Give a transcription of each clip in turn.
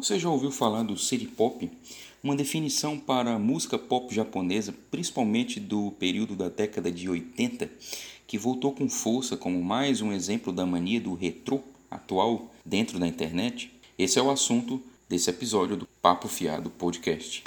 Você já ouviu falar do city pop? Uma definição para a música pop japonesa, principalmente do período da década de 80, que voltou com força como mais um exemplo da mania do retrô atual dentro da internet? Esse é o assunto desse episódio do Papo Fiado Podcast.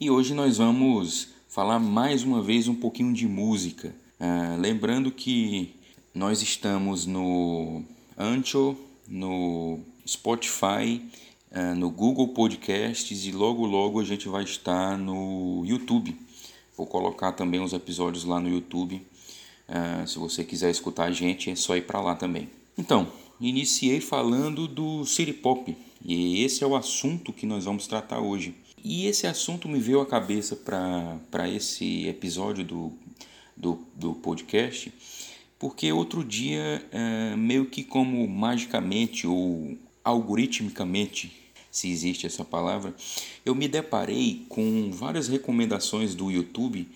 E hoje nós vamos falar mais uma vez um pouquinho de música. Ah, lembrando que nós estamos no Ancho, no Spotify, ah, no Google Podcasts e logo logo a gente vai estar no YouTube. Vou colocar também os episódios lá no YouTube. Ah, se você quiser escutar a gente, é só ir para lá também. Então, iniciei falando do City Pop e esse é o assunto que nós vamos tratar hoje. E esse assunto me veio à cabeça para esse episódio do, do, do, podcast, porque outro dia, é, meio que como magicamente ou algoritmicamente, se existe essa palavra, eu me deparei com várias recomendações do YouTube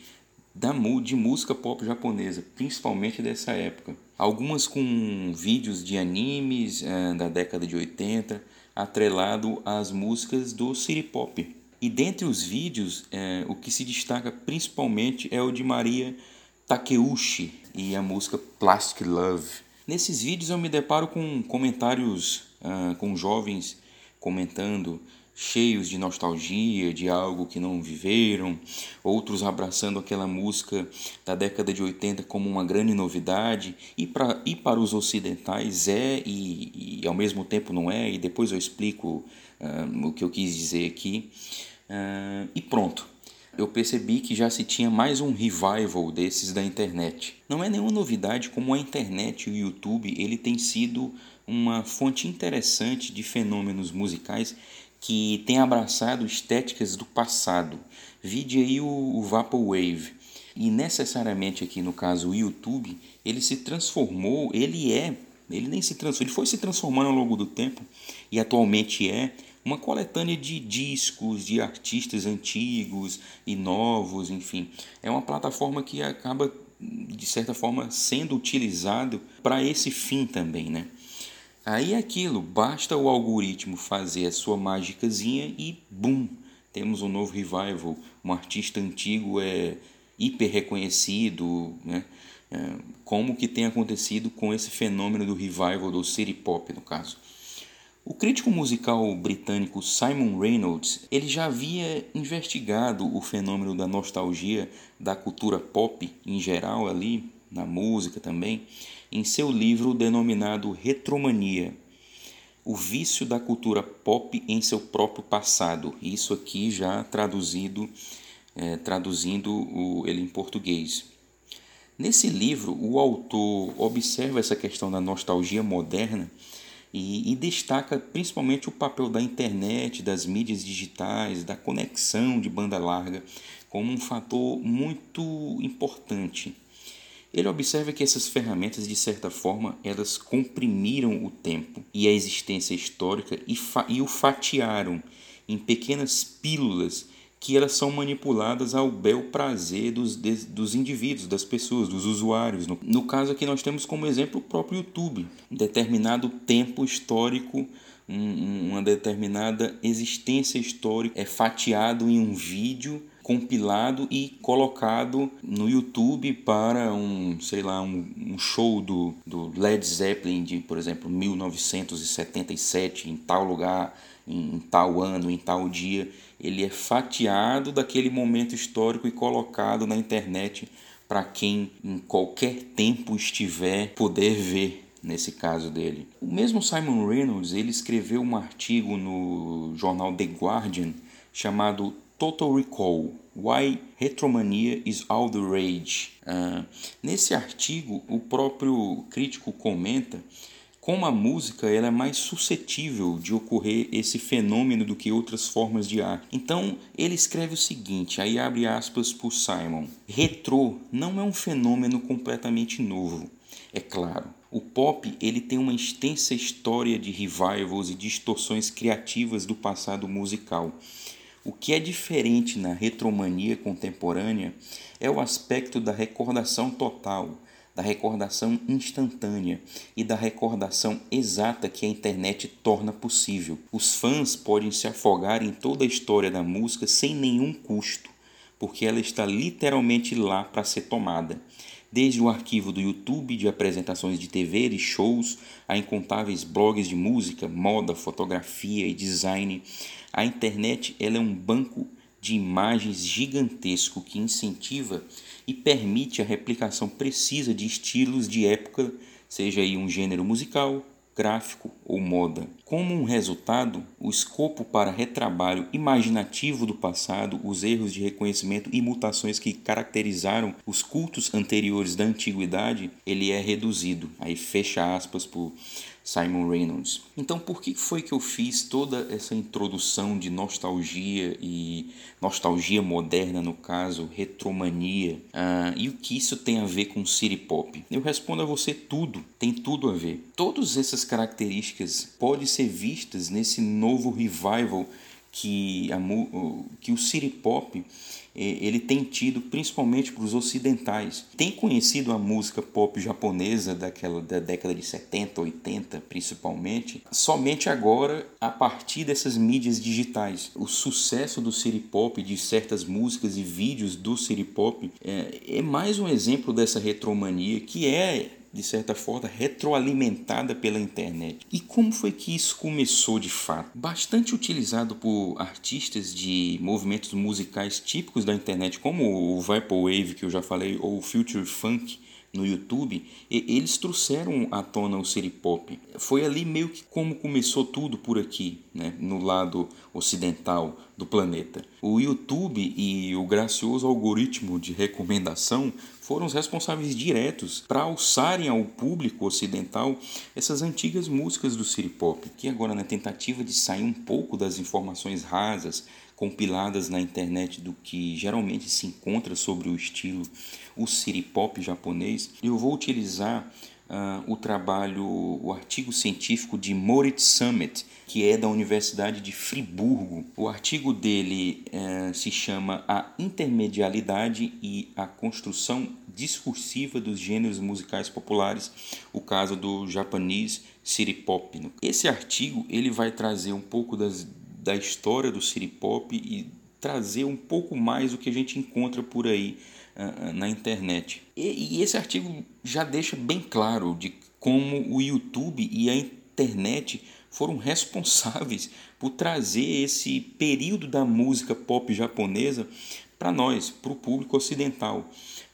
da, de música pop japonesa, principalmente dessa época. Algumas com vídeos de animes é, da década de 80, atrelado às músicas do city pop. E dentre os vídeos, é, o que se destaca principalmente é o de Maria Takeuchi e a música Plastic Love. Nesses vídeos eu me deparo com comentários uh, com jovens comentando cheios de nostalgia, de algo que não viveram, outros abraçando aquela música da década de 80 como uma grande novidade, e, pra, e para os ocidentais é e, e ao mesmo tempo não é, e depois eu explico uh, o que eu quis dizer aqui. E pronto. Eu percebi que já se tinha mais um revival desses da internet. Não é nenhuma novidade como a internet e o YouTube ele tem sido uma fonte interessante de fenômenos musicais que tem abraçado estéticas do passado. Vide aí o, o Vaporwave. E necessariamente aqui no caso o YouTube, ele se transformou, ele é, ele nem se transformou, ele foi se transformando ao longo do tempo e atualmente é uma coletânea de discos de artistas antigos e novos, enfim. É uma plataforma que acaba, de certa forma, sendo utilizado para esse fim também, né? Aí é aquilo, basta o algoritmo fazer a sua mágicazinha e bum, temos um novo revival, um artista antigo é hiper reconhecido, né? É, como que tem acontecido com esse fenômeno do revival do city pop no caso. O crítico musical britânico Simon Reynolds ele já havia investigado o fenômeno da nostalgia da cultura pop em geral ali na música também em seu livro denominado Retromania, o vício da cultura pop em seu próprio passado. Isso aqui já traduzido é, traduzindo o, ele em português. Nesse livro, o autor observa essa questão da nostalgia moderna e, e, destaca principalmente o papel da internet, das mídias digitais, da conexão de banda larga como um fator muito importante. Ele observa que essas ferramentas, de certa forma, elas comprimiram o tempo e a existência histórica e, e o fatiaram em pequenas pílulas que elas são manipuladas ao bel prazer dos, dos indivíduos, das pessoas, dos usuários. No, no caso aqui nós temos como exemplo o próprio YouTube, um determinado tempo histórico, um, uma determinada existência histórica é fatiado em um vídeo compilado e colocado no YouTube para um, sei lá, um, um, show do, do Led Zeppelin de, por exemplo, 1977 em tal lugar, em, tal ano, em tal dia ele é fatiado daquele momento histórico e colocado na internet para quem em qualquer tempo estiver poder ver nesse caso dele. O mesmo Simon Reynolds, ele escreveu um artigo no jornal The Guardian chamado Total Recall Why Retromania is All the Rage. Uh, nesse artigo, o próprio crítico comenta como a música ela é mais suscetível de ocorrer esse fenômeno do que outras formas de arte. Então ele escreve o seguinte, aí abre aspas por Simon: Retrô não é um fenômeno completamente novo. É claro, o pop ele tem uma extensa história de revivals e distorções criativas do passado musical. O que é diferente na retromania contemporânea é o aspecto da recordação total, da recordação instantânea e da recordação exata que a internet torna possível. Os fãs podem se afogar em toda a história da música sem nenhum custo, porque ela está literalmente lá para ser tomada. Desde o arquivo do YouTube de apresentações de TV e shows a incontáveis blogs de música, moda, fotografia e design, a internet ela é um banco de imagens gigantesco que incentiva e permite a replicação precisa de estilos de época, seja aí um gênero musical, gráfico ou moda. Como um resultado, o escopo para retrabalho imaginativo do passado, os erros de reconhecimento e mutações que caracterizaram os cultos anteriores da antiguidade, ele é reduzido. Aí fecha aspas por Simon Reynolds. Então, por que foi que eu fiz toda essa introdução de nostalgia e nostalgia moderna, no caso, retromania? Uh, e o que isso tem a ver com city pop? Eu respondo a você tudo, tem tudo a ver. Todas essas características podem ser vistas nesse novo revival que, a, que o city pop ele tem tido principalmente para os ocidentais. Tem conhecido a música pop japonesa daquela da década de 70, 80, principalmente, somente agora a partir dessas mídias digitais. O sucesso do city pop, de certas músicas e vídeos do city pop, é, é mais um exemplo dessa retromania que é de certa forma, retroalimentada pela internet. E como foi que isso começou de fato? Bastante utilizado por artistas de movimentos musicais típicos da internet, como o Vaporwave, que eu já falei, ou o Future Funk, no YouTube, eles trouxeram à tona o city pop. Foi ali meio que como começou tudo por aqui, né, no lado ocidental do planeta. O YouTube e o gracioso algoritmo de recomendação foram os responsáveis diretos para alçarem ao público ocidental essas antigas músicas do city pop, que agora na tentativa de sair um pouco das informações rasas compiladas na internet do que geralmente se encontra sobre o estilo o city pop japonês, eu vou utilizar uh, o trabalho, o artigo científico de Moritz Summit, que é da Universidade de Friburgo. O artigo dele uh, se chama A Intermedialidade e a Construção Discursiva dos Gêneros Musicais Populares, o caso do japonês city pop. Esse artigo ele vai trazer um pouco das da história do city pop e trazer um pouco mais do que a gente encontra por aí uh, na internet. E, e esse artigo já deixa bem claro de como o YouTube e a internet foram responsáveis por trazer esse período da música pop japonesa para nós, para o público ocidental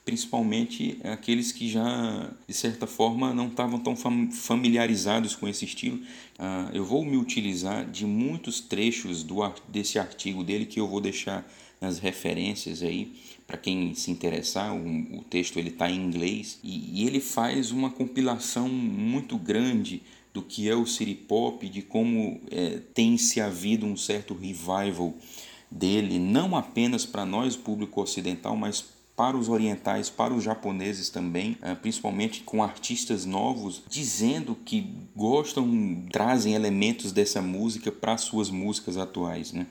principalmente aqueles que já, de certa forma, não estavam tão familiarizados com esse estilo. Uh, eu vou me utilizar de muitos trechos do, desse artigo dele que eu vou deixar nas referências aí para quem se interessar. O, o texto ele está em inglês e, e, ele faz uma compilação muito grande do que é o city pop, de como é, tem se havido um certo revival dele, não apenas para nós, público ocidental, mas para os orientais, para os japoneses também, eh, principalmente com artistas novos, dizendo que gostam, trazem elementos dessa música para suas músicas atuais, né?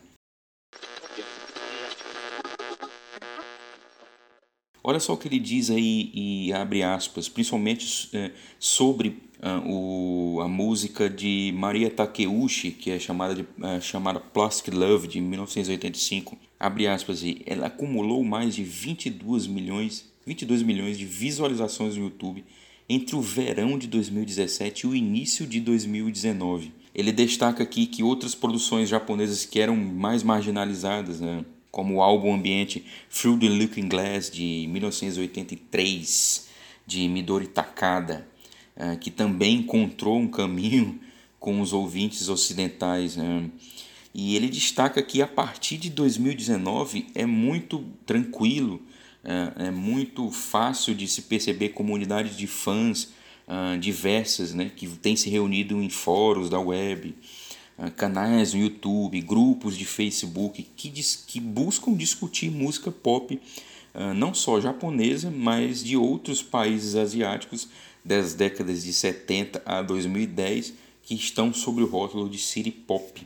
Olha só o que ele diz aí e abre aspas, principalmente é, sobre uh, o, a música de Maria Takeuchi, que é chamada de uh, chamada Plastic Love de 1985. Abre aspas aí, ela acumulou mais de 22 milhões, 22 milhões de visualizações no YouTube entre o verão de 2017 e o início de 2019. Ele destaca aqui que outras produções japonesas que eram mais marginalizadas, né, como o álbum ambiente Through the Looking Glass de 1983 de Midori Takada, eh, que também encontrou um caminho com os ouvintes ocidentais. Né? E ele destaca que a partir de 2019 é muito tranquilo, é, é muito fácil de se perceber comunidades de fãs uh, diversas né, que têm se reunido em fóruns da web, uh, canais no YouTube, grupos de Facebook que, que buscam discutir música pop, uh, não só japonesa, mas de outros países asiáticos das décadas de 70 a 2010 que estão sob o rótulo de City Pop.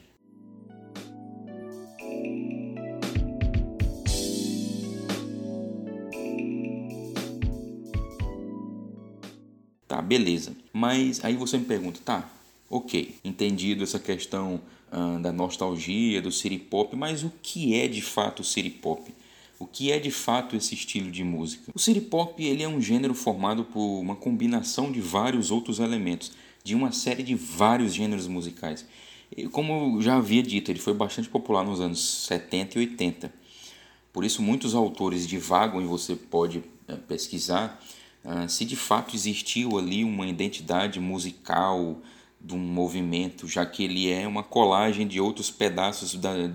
Beleza. Mas aí você me pergunta, tá, ok, entendido essa questão uh, da nostalgia, do city pop, mas o que é de fato o city pop? O que é de fato esse estilo de música? O city pop ele é um gênero formado por uma combinação de vários outros elementos, de uma série de vários gêneros musicais. E, como eu já havia dito, ele foi bastante popular nos anos 70 e 80. Por isso muitos autores divagam e você pode é, pesquisar ah, se de fato existiu ali uma identidade musical de um movimento, já que ele é uma colagem de outros pedaços da,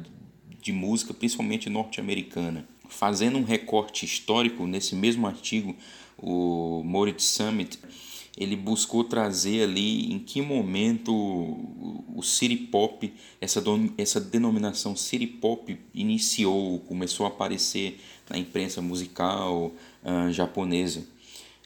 de música, principalmente norte-americana. Fazendo um recorte histórico, nesse mesmo artigo, o Moritz Summit, ele buscou trazer ali em que momento o city pop, essa, essa denominação city pop iniciou, começou a aparecer na imprensa musical uh, japonesa.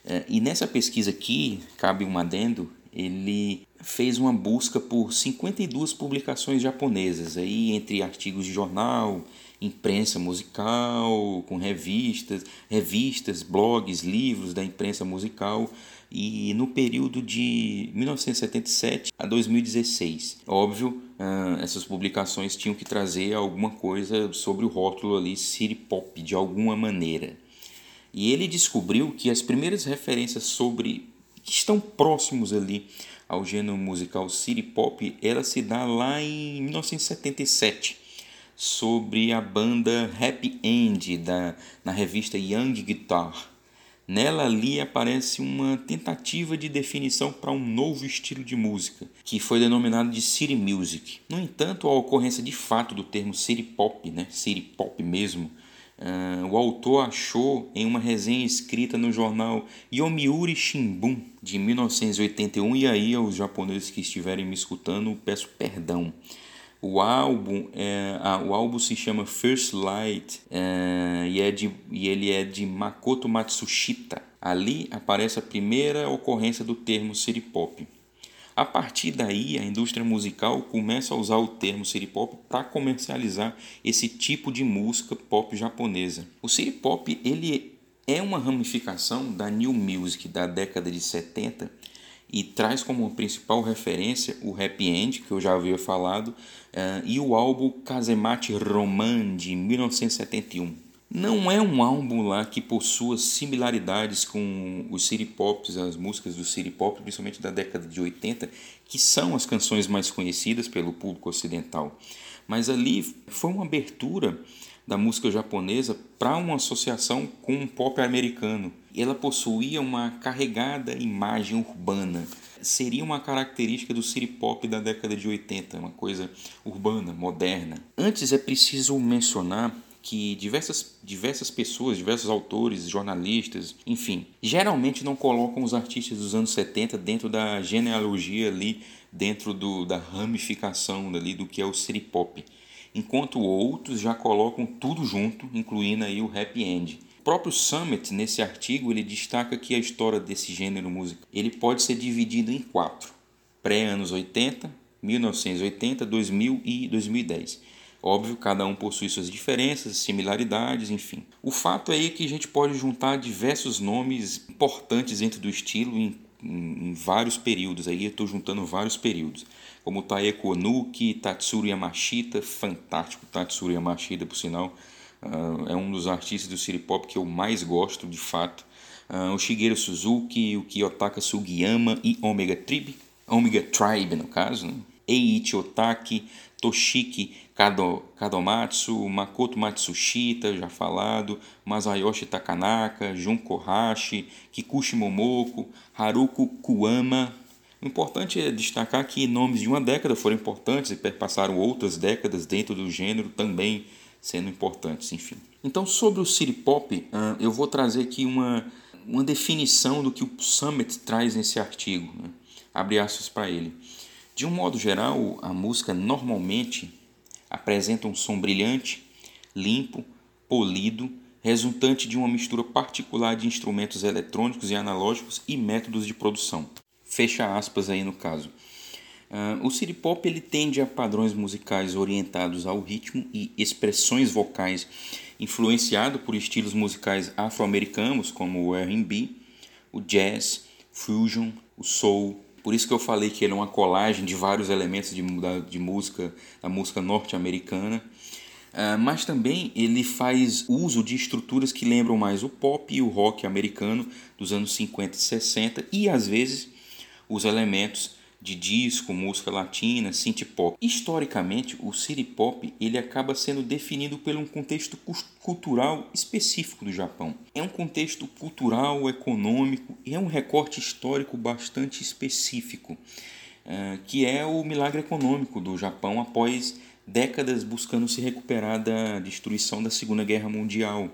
É, e nessa pesquisa aqui, cabe um adendo, ele fez uma busca por 52 publicações japonesas, aí entre artigos de jornal, imprensa musical, com revistas, revistas, blogs, livros da imprensa musical e no período de 1977 a 2016. Óbvio, ah, essas publicações tinham que trazer alguma coisa sobre o rótulo ali city pop de alguma maneira. E ele descobriu que as primeiras referências sobre que estão próximos ali ao gênero musical city pop, ela se dá lá em 1977, sobre a banda Happy End da na revista Young Guitar. Nela ali aparece uma tentativa de definição para um novo estilo de música, que foi denominado de City Music. No entanto, a ocorrência de fato do termo City Pop, né, City Pop mesmo, Uh, o autor achou em uma resenha escrita no jornal Yomiuri Shimbun de 1981 e aí aos japoneses que estiverem me escutando peço perdão. O álbum, é, o álbum se chama First Light é, e, é de, e ele é de Makoto Matsushita. Ali aparece a primeira ocorrência do termo city pop. A partir daí, a indústria musical começa a usar o termo city para comercializar esse tipo de música pop japonesa. O city ele é uma ramificação da new music da década de 70 e traz como principal referência o Happy End, que eu já havia falado, uh, e o álbum Kazemate Roman de 1971. Não é um álbum lá que possua similaridades com os city pops, as músicas do city pop, principalmente da década de 80, que são as canções mais conhecidas pelo público ocidental. Mas ali foi uma abertura da música japonesa para uma associação com o pop americano. Ela possuía uma carregada imagem urbana. Seria uma característica do city pop da década de 80, uma coisa urbana, moderna. Antes é preciso mencionar que diversas, diversas pessoas, diversos autores, jornalistas, enfim, geralmente não colocam os artistas dos anos 70 dentro da genealogia ali, dentro do, da ramificação ali do que é o city pop, enquanto outros já colocam tudo junto, incluindo aí o happy end. O próprio Summit, nesse artigo, ele destaca que a história desse gênero musical ele pode ser dividido em quatro: pré-anos 80, 1980, 2000 e 2010. Óbvio, cada um possui suas diferenças, similaridades, enfim. O fato é que a gente pode juntar diversos nomes importantes dentro do estilo em, em, em vários períodos. Aí eu estou juntando vários períodos, como Taeko Onuki, Tatsuro Yamashita, fantástico Tatsuro Yamashita, por sinal, uh, é um dos artistas do city pop que eu mais gosto, de fato. Uh, o Shigeru Suzuki, o Kiyotaka Sugiyama e Omega Tribe, Omega Tribe no caso, né? Eiichi Otaki, Toshiki Kado, Kadomatsu, Makoto Matsushita, já falado, Masayoshi Takanaka, Jun Kohashi, Kikuchi Momoko, Haruko Kuama, O importante é destacar que nomes de uma década foram importantes e perpassaram outras décadas dentro do gênero também sendo importantes, enfim. Então, sobre o City Pop, eu vou trazer aqui uma, uma definição do que o Summit traz nesse artigo. Né? Abre aspas para ele. De um modo geral, a música normalmente apresenta um som brilhante, limpo, polido, resultante de uma mistura particular de instrumentos eletrônicos e analógicos e métodos de produção. Fecha aspas aí no caso. Uh, o city pop ele tende a padrões musicais orientados ao ritmo e expressões vocais, influenciado por estilos musicais afro-americanos como o R&B, o jazz, fusion, o soul. Por isso que eu falei que ele é uma colagem de vários elementos de, de música, da música norte-americana. Uh, mas também ele faz uso de estruturas que lembram mais o pop e o rock americano dos anos 50 e 60 e às vezes os elementos de disco, música latina, synth pop. Historicamente, o city pop ele acaba sendo definido por um contexto cultural específico do Japão. É um contexto cultural, econômico e é um recorte histórico bastante específico, eh, que é o milagre econômico do Japão após décadas buscando se recuperar da destruição da Segunda Guerra Mundial.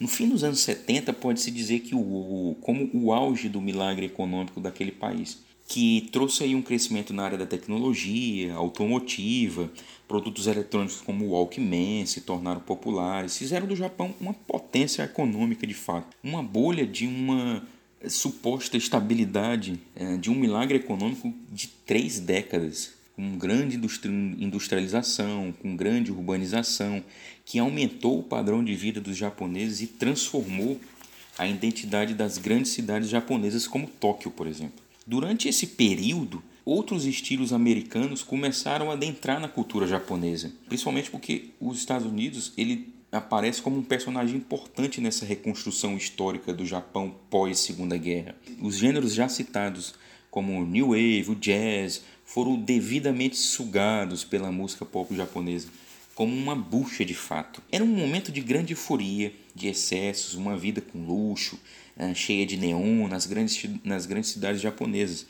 No fim dos anos 70, pode-se dizer que o, como o auge do milagre econômico daquele país que trouxe aí um crescimento na área da tecnologia, automotiva, produtos eletrônicos como o Walkman se tornaram populares, fizeram do Japão uma potência econômica de fato, uma bolha de uma suposta estabilidade, é, de um milagre econômico de três décadas, com grande industrialização, com grande urbanização, que aumentou o padrão de vida dos japoneses e transformou a identidade das grandes cidades japonesas como Tóquio, por exemplo. Durante esse período, outros estilos americanos começaram a adentrar na cultura japonesa, principalmente porque os Estados Unidos ele aparece como um personagem importante nessa reconstrução histórica do Japão pós Segunda Guerra. Os gêneros já citados, como o New Wave, o Jazz, foram devidamente sugados pela música pop japonesa, como uma bucha de fato. Era um momento de grande euforia, de excessos, uma vida com luxo, cheia de neon nas grandes, nas grandes cidades japonesas.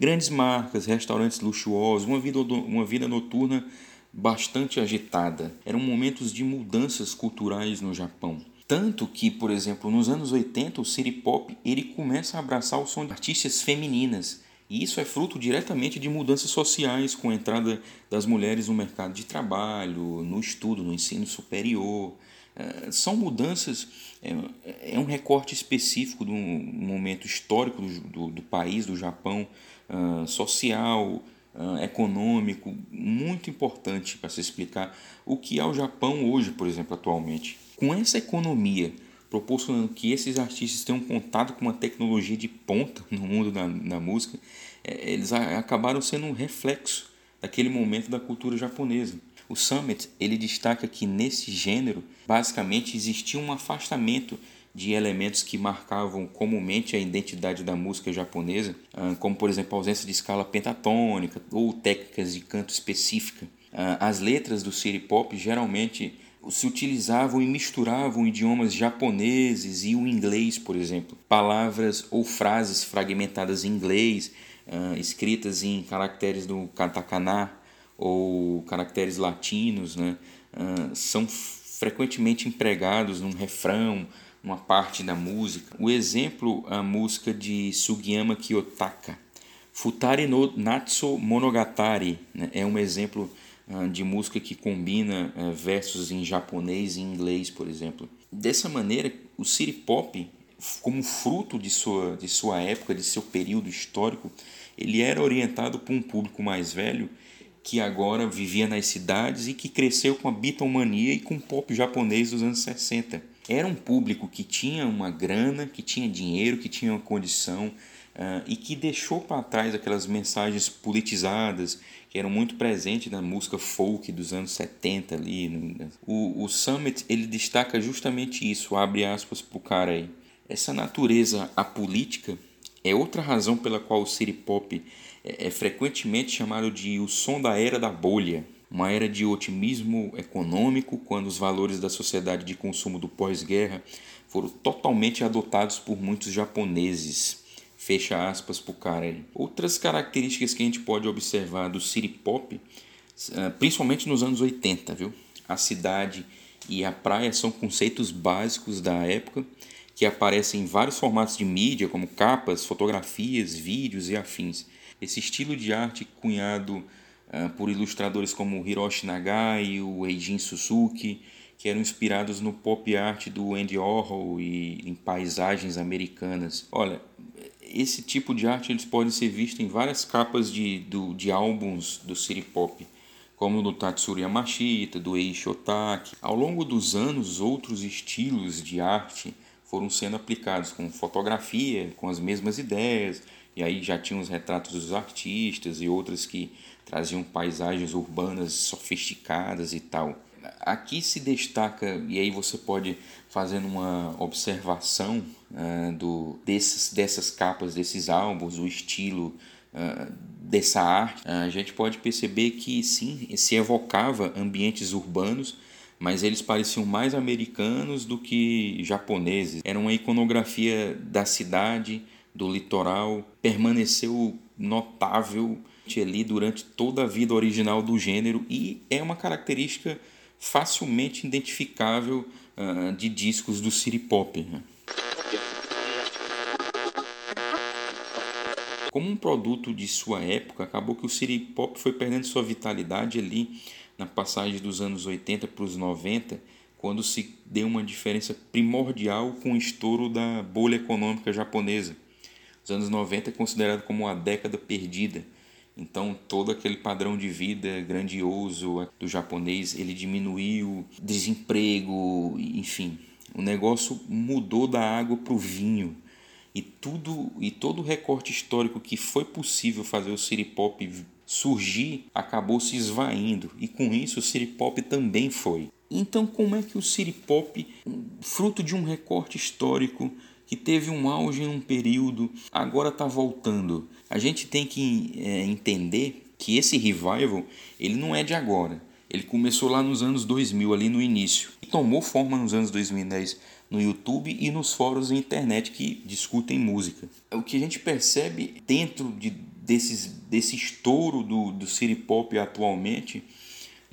Grandes marcas, restaurantes luxuosos, uma vida, uma vida noturna bastante agitada. Eram momentos de mudanças culturais no Japão. Tanto que, por exemplo, nos anos 80, o city pop ele começa a abraçar o som de artistas femininas. E isso é fruto diretamente de mudanças sociais, com a entrada das mulheres no mercado de trabalho, no estudo, no ensino superior, é, são mudanças, é, é, um recorte específico do momento histórico do, do, do país, do Japão, uh, social, uh, econômico, muito importante para se explicar o que é o Japão hoje, por exemplo, atualmente. Com essa economia proporcionando que esses artistas tenham contato com uma tecnologia de ponta no mundo da, da música, é, eles acabaram sendo um reflexo daquele momento da cultura japonesa. O Summit ele destaca que nesse gênero basicamente existia um afastamento de elementos que marcavam comumente a identidade da música japonesa, ah, como por exemplo a ausência de escala pentatônica ou técnicas de canto específica. Ah, as letras do city pop geralmente se utilizavam e misturavam idiomas japoneses e o inglês, por exemplo. Palavras ou frases fragmentadas em inglês, ah, escritas em caracteres do katakana, ou caracteres latinos né, uh, são frequentemente empregados num refrão, numa parte da música. O exemplo, a música de Sugiyama Kiyotaka, Futari no Natsu Monogatari, né, é um exemplo uh, de música que combina uh, versos em japonês e inglês, por exemplo. Dessa maneira, o city pop, como fruto de sua, de sua época, de seu período histórico, ele era orientado para um público mais velho que agora vivia nas cidades e que cresceu com a Beatlemania e com o pop japonês dos anos 60. Era um público que tinha uma grana, que tinha dinheiro, que tinha uma condição uh, e que deixou para trás aquelas mensagens politizadas que eram muito presentes na música folk dos anos 70 ali. Né? O, o Summit ele destaca justamente isso, abre aspas para o cara aí. Essa natureza apolítica é outra razão pela qual o city pop é, é frequentemente chamado de o som da era da bolha, uma era de otimismo econômico quando os valores da sociedade de consumo do pós-guerra foram totalmente adotados por muitos japoneses. Fecha aspas pro cara aí. Outras características que a gente pode observar do city pop, ah, principalmente nos anos 80, viu? A cidade e a praia são conceitos básicos da época que aparecem em vários formatos de mídia, como capas, fotografias, vídeos e afins. Esse estilo de arte cunhado uh, por ilustradores como Hiroshi Nagai e o Eijin Suzuki, que eram inspirados no pop art do Andy Warhol e em paisagens americanas. Olha, esse tipo de arte eles podem ser vistos em várias capas de, do, de álbuns do city pop como do Tatsuri Yamashita, do Eiichi Otaki. Ao longo dos anos, outros estilos de arte foram sendo aplicados com fotografia, com as mesmas ideias, e aí já tinha os retratos dos artistas e outras que traziam paisagens urbanas sofisticadas e tal. Aqui se destaca, e aí você pode fazer uma observação uh, do, desses, dessas capas, desses álbuns, o estilo uh, dessa arte, uh, a gente pode perceber que sim, se evocava ambientes urbanos, mas eles pareciam mais americanos do que japoneses. Era uma iconografia da cidade, do litoral, permaneceu notável ali durante toda a vida original do gênero e é uma característica facilmente identificável uh, de discos do city pop. Né? Como um produto de sua época, acabou que o city pop foi perdendo sua vitalidade ali na passagem dos anos 80 para os 90, quando se deu uma diferença primordial com o estouro da bolha econômica japonesa. Os anos 90 é considerado como a década perdida. Então todo aquele padrão de vida grandioso do japonês, ele diminuiu, desemprego, enfim, o negócio mudou da água para o vinho. E tudo e todo o recorte histórico que foi possível fazer o city pop surgir acabou se esvaindo e com isso o city pop também foi. Então como é que o city pop, fruto de um recorte histórico que teve um auge em um período, agora está voltando? A gente tem que é, entender que esse revival ele não é de agora. Ele começou lá nos anos 2000, ali no início, e tomou forma nos anos 2010 no YouTube e nos fóruns da internet que discutem música. O que a gente percebe dentro de desses, desse estouro do, do city pop atualmente,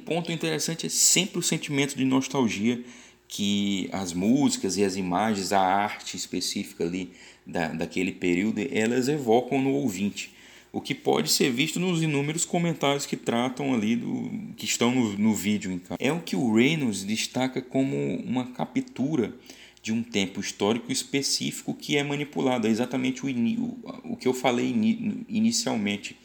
ponto interessante é sempre o sentimento de nostalgia que as músicas e as imagens, a arte específica ali da, daquele período, elas evocam no ouvinte. O que pode ser visto nos inúmeros comentários que tratam ali do que estão no, no vídeo. É o que o Reynolds destaca como uma captura de um tempo histórico específico que é manipulado. É exatamente o, o, o que eu falei inicialmente.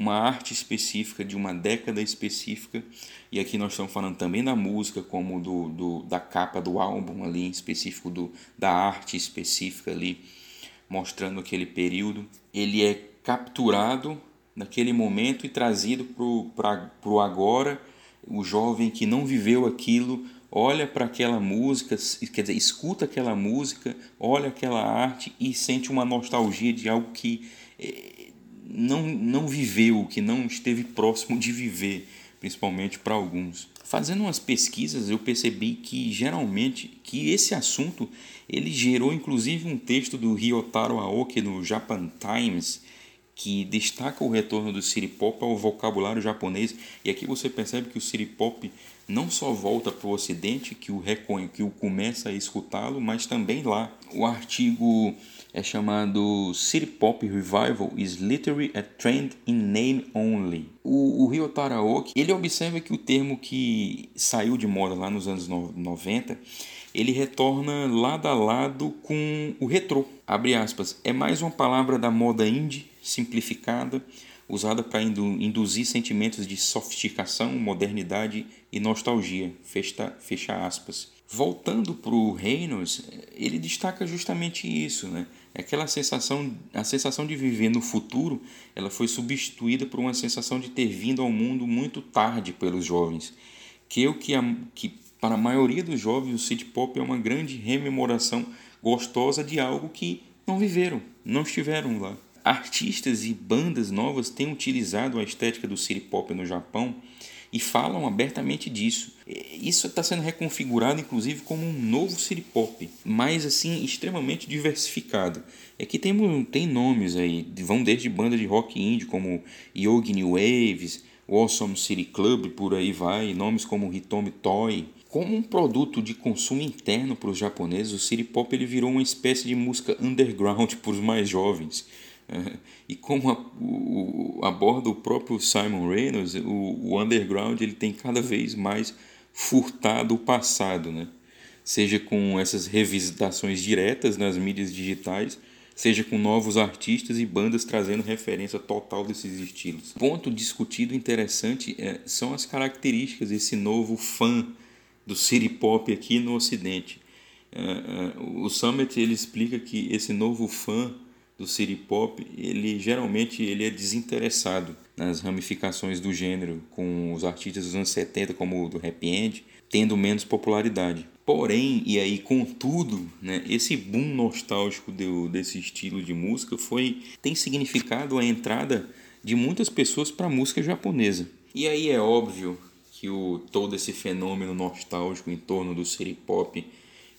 Uma arte específica de uma década específica, e aqui nós estamos falando também da música, como do, do, da capa do álbum ali, em específico do, da arte específica ali, mostrando aquele período. Ele é capturado naquele momento e trazido para o agora. O jovem que não viveu aquilo olha para aquela música, quer dizer, escuta aquela música, olha aquela arte e sente uma nostalgia de algo que eh, não, não viveu, que não esteve próximo de viver, principalmente para alguns. Fazendo umas pesquisas, eu percebi que geralmente que esse assunto ele gerou inclusive um texto do Ryotaro Aoki no Japan Times que destaca o retorno do city pop ao vocabulário japonês e aqui você percebe que o city pop não só volta para o Ocidente, que o, reconhe, que o começa a escutá-lo, mas também lá. O artigo é chamado City Pop Revival is literally a trend in name only. O, o Ryotaro Aoki, ele observa que o termo que saiu de moda lá nos anos 90, ele retorna lado a lado com o retrô. Abre aspas, é mais uma palavra da moda indie simplificada, usada para induzir sentimentos de sofisticação, modernidade e nostalgia. Fecha, fecha aspas. Voltando para o Reynolds, ele destaca justamente isso, né? Aquela sensação, a sensação de viver no futuro, ela foi substituída por uma sensação de ter vindo ao mundo muito tarde pelos jovens. Que eu que, a, que para a maioria dos jovens o city pop é uma grande rememoração gostosa de algo que não viveram, não estiveram lá. Artistas e bandas novas têm utilizado a estética do city pop no Japão e falam abertamente disso. Isso está sendo reconfigurado, inclusive, como um novo city pop, mas assim extremamente diversificado. É que tem, tem nomes aí, vão desde banda de rock indie como Yogi New Waves, Awesome City Club, por aí vai, nomes como Hitomi Toy. Como um produto de consumo interno para os japoneses, o city pop ele virou uma espécie de música underground para os mais jovens. E como a, o, aborda o próprio Simon Reynolds, o, o underground ele tem cada vez mais furtado o passado, né? seja com essas revisitações diretas nas mídias digitais, seja com novos artistas e bandas trazendo referência total desses estilos. Ponto discutido interessante é, são as características desse novo fã do city pop aqui no Ocidente. É, é, o Summit ele explica que esse novo fã do city pop, ele geralmente ele é desinteressado nas ramificações do gênero, com os artistas dos anos 70 como o do Happy End, tendo menos popularidade. Porém, e aí contudo, né, esse boom nostálgico do, desse estilo de música foi tem significado a entrada de muitas pessoas para a música japonesa. E aí é óbvio que o, todo esse fenômeno nostálgico em torno do city pop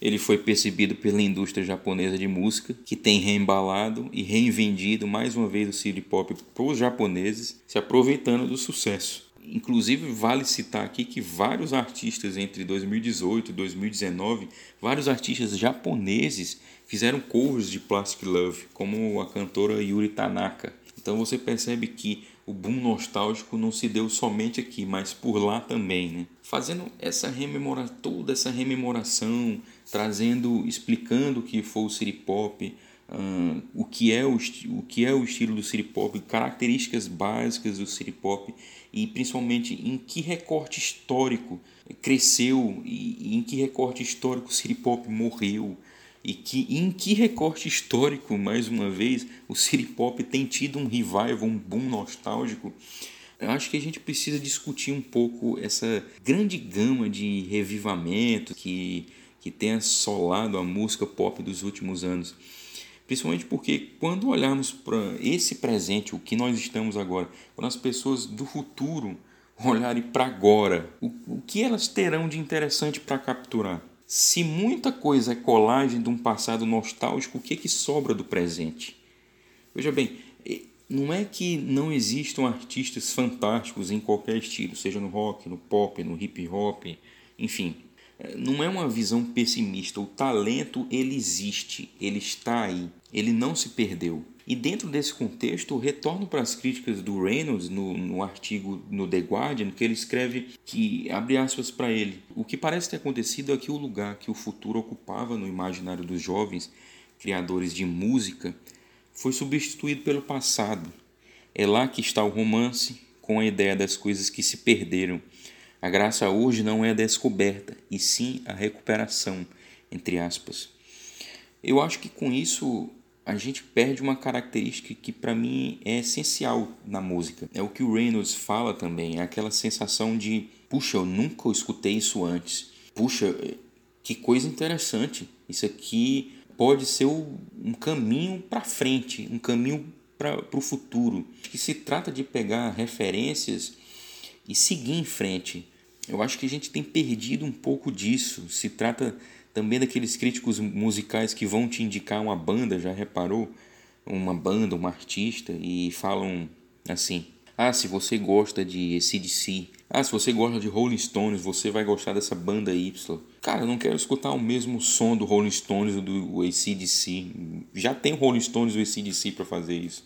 ele foi percebido pela indústria japonesa de música, que tem reembalado e reinvendido mais uma vez o city pop para os japoneses, se aproveitando do sucesso. Inclusive, vale citar aqui que vários artistas entre 2018 e 2019, vários artistas japoneses fizeram covers de Plastic Love, como a cantora Yuri Tanaka. Então você percebe que o boom nostálgico não se deu somente aqui, mas por lá também, né? Fazendo essa rememora toda essa rememoração, trazendo, explicando o que foi o city pop, uh, o que é o, o que é o estilo do city pop, características básicas do city pop e principalmente em que recorte histórico cresceu e, e em que recorte histórico o city pop morreu e que em que recorte histórico, mais uma vez, o city pop tem tido um revival, um boom nostálgico. Eu acho que a gente precisa discutir um pouco essa grande gama de revivamento que, que tem assolado a música pop dos últimos anos. Principalmente porque quando olharmos para esse presente, o que nós estamos agora, quando as pessoas do futuro olharem para agora, o, o que elas terão de interessante para capturar? Se muita coisa é colagem de um passado nostálgico, o que, é que sobra do presente? Veja bem, não é que não existam artistas fantásticos em qualquer estilo, seja no rock, no pop, no hip hop, enfim. Não é uma visão pessimista. O talento ele existe, ele está aí, ele não se perdeu. E dentro desse contexto, retorno para as críticas do Reynolds no, no artigo no The Guardian, que ele escreve que, abre aspas para ele, o que parece ter acontecido é que o lugar que o futuro ocupava no imaginário dos jovens criadores de música foi substituído pelo passado. É lá que está o romance, com a ideia das coisas que se perderam. A graça hoje não é a descoberta, e sim a recuperação, entre aspas. Eu acho que com isso a gente perde uma característica que para mim é essencial na música. É o que o Reynolds fala também, é aquela sensação de, puxa, eu nunca escutei isso antes. Puxa, que coisa interessante. Isso aqui pode ser um caminho para frente, um caminho para o futuro. Que se trata de pegar referências e seguir em frente. Eu acho que a gente tem perdido um pouco disso. Se trata também daqueles críticos musicais que vão te indicar uma banda, já reparou? Uma banda, um artista, e falam assim: Ah, se você gosta de ACDC, ah, se você gosta de Rolling Stones, você vai gostar dessa banda Y. Cara, eu não quero escutar o mesmo som do Rolling Stones ou do ACDC. Já tem Rolling Stones e ACDC para fazer isso.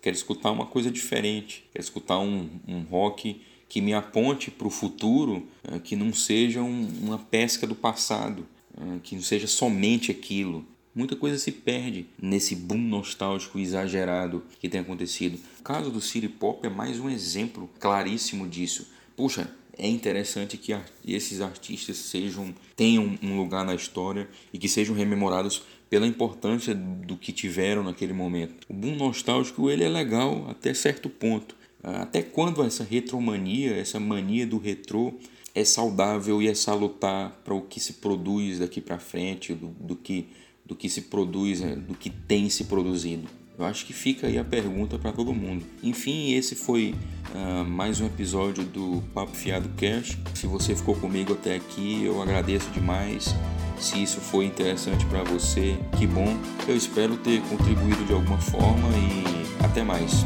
Quero escutar uma coisa diferente. Quero escutar um, um rock que me aponte para o futuro, eh, que não seja um, uma pesca do passado. Ah, que não seja somente aquilo. Muita coisa se perde nesse boom nostálgico exagerado que tem acontecido. O caso do City Pop é mais um exemplo claríssimo disso. Puxa, é interessante que esses artistas sejam tenham um lugar na história e que sejam rememorados pela importância do que tiveram naquele momento. O boom nostálgico ele é legal até certo ponto. Até quando essa retromania, essa mania do retrô é saudável e é salutar para o que se produz daqui para frente, do, do, que, do que se produz, né, do que tem se produzido. Eu acho que fica aí a pergunta para todo mundo. Enfim, esse foi uh, mais um episódio do Papo Fiado Cash. Se você ficou comigo até aqui, eu agradeço demais. Se isso foi interessante para você, que bom. Eu espero ter contribuído de alguma forma e até mais.